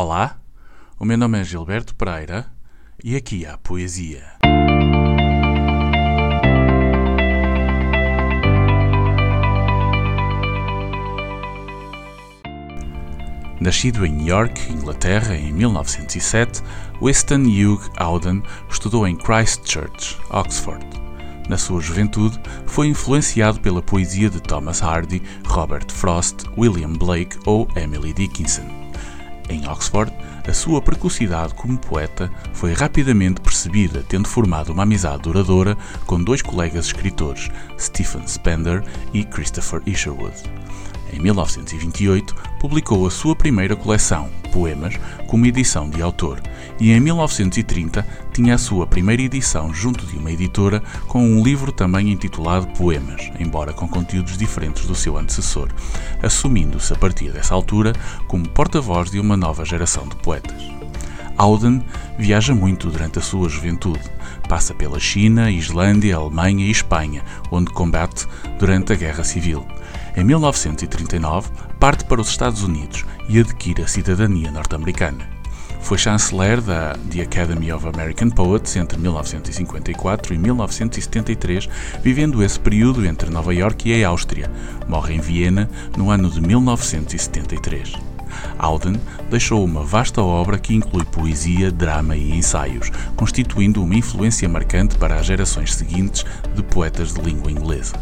Olá, o meu nome é Gilberto Pereira e aqui há poesia. Nascido em York, Inglaterra, em 1907, Winston Hugh Auden estudou em Christchurch, Oxford. Na sua juventude, foi influenciado pela poesia de Thomas Hardy, Robert Frost, William Blake ou Emily Dickinson. Em Oxford, a sua precocidade como poeta foi rapidamente percebida, tendo formado uma amizade duradoura com dois colegas escritores, Stephen Spender e Christopher Isherwood. Em 1928, publicou a sua primeira coleção, Poemas, como edição de autor, e em 1930 tinha a sua primeira edição junto de uma editora com um livro também intitulado Poemas, embora com conteúdos diferentes do seu antecessor, assumindo-se a partir dessa altura como porta-voz de uma nova geração de poetas. Auden viaja muito durante a sua juventude. Passa pela China, Islândia, Alemanha e Espanha, onde combate durante a Guerra Civil. Em 1939, parte para os Estados Unidos e adquire a cidadania norte-americana. Foi chanceler da The Academy of American Poets entre 1954 e 1973, vivendo esse período entre Nova York e a Áustria. Morre em Viena no ano de 1973. Auden deixou uma vasta obra que inclui poesia, drama e ensaios, constituindo uma influência marcante para as gerações seguintes de poetas de língua inglesa.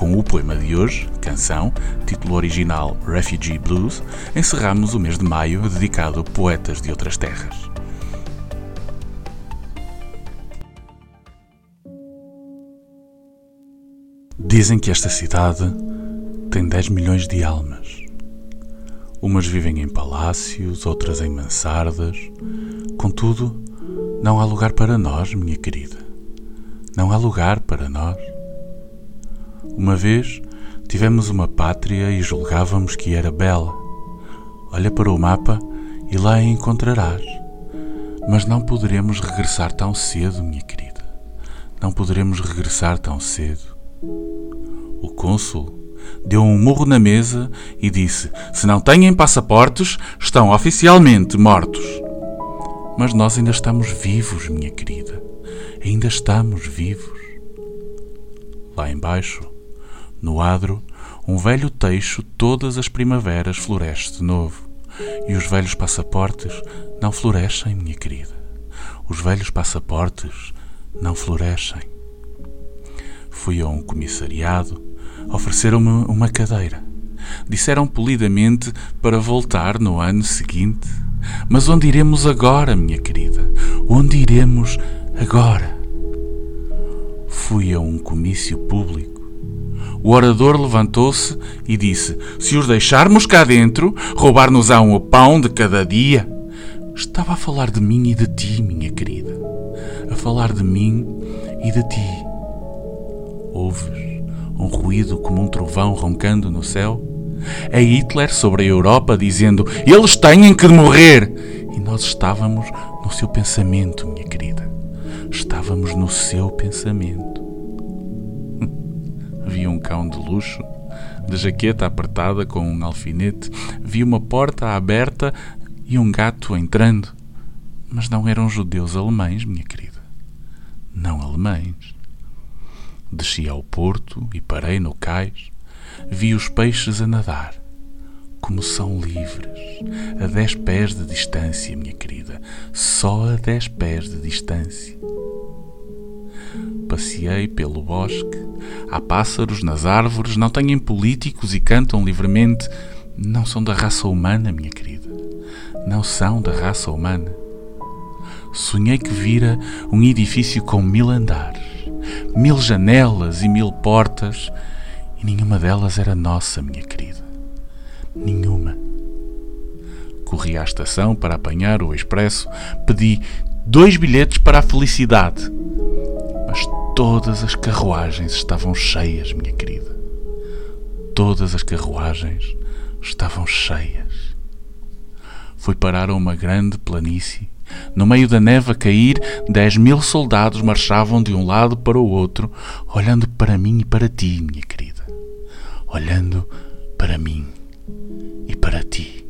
Com o poema de hoje, Canção, título original Refugee Blues, encerramos o mês de maio dedicado a poetas de outras terras. Dizem que esta cidade tem 10 milhões de almas. Umas vivem em palácios, outras em mansardas. Contudo, não há lugar para nós, minha querida. Não há lugar para nós. Uma vez tivemos uma pátria e julgávamos que era bela. Olha para o mapa e lá a encontrarás. Mas não poderemos regressar tão cedo, minha querida. Não poderemos regressar tão cedo. O cônsul deu um murro na mesa e disse: Se não têm passaportes, estão oficialmente mortos. Mas nós ainda estamos vivos, minha querida. Ainda estamos vivos. Lá embaixo, no adro, um velho teixo todas as primaveras floresce de novo. E os velhos passaportes não florescem, minha querida. Os velhos passaportes não florescem. Fui a um comissariado, ofereceram-me uma cadeira. Disseram polidamente para voltar no ano seguinte. Mas onde iremos agora, minha querida? Onde iremos agora? Fui a um comício público o orador levantou-se e disse: Se os deixarmos cá dentro, roubar-nos-ão o pão de cada dia. Estava a falar de mim e de ti, minha querida. A falar de mim e de ti. Ouves um ruído como um trovão roncando no céu? É Hitler sobre a Europa dizendo: Eles têm que morrer! E nós estávamos no seu pensamento, minha querida. Estávamos no seu pensamento vi um cão de luxo, de jaqueta apertada com um alfinete, vi uma porta aberta e um gato entrando. Mas não eram judeus alemães, minha querida. Não alemães. Desci ao porto e parei no cais. Vi os peixes a nadar. Como são livres. A dez pés de distância, minha querida. Só a dez pés de distância. Passei pelo bosque. Há pássaros nas árvores, não têm políticos e cantam livremente. Não são da raça humana, minha querida. Não são da raça humana. Sonhei que vira um edifício com mil andares, mil janelas e mil portas, e nenhuma delas era nossa, minha querida. Nenhuma. Corri à estação para apanhar o expresso, pedi dois bilhetes para a felicidade todas as carruagens estavam cheias, minha querida. Todas as carruagens estavam cheias. Fui parar a uma grande planície. No meio da neve a cair, dez mil soldados marchavam de um lado para o outro, olhando para mim e para ti, minha querida. Olhando para mim e para ti.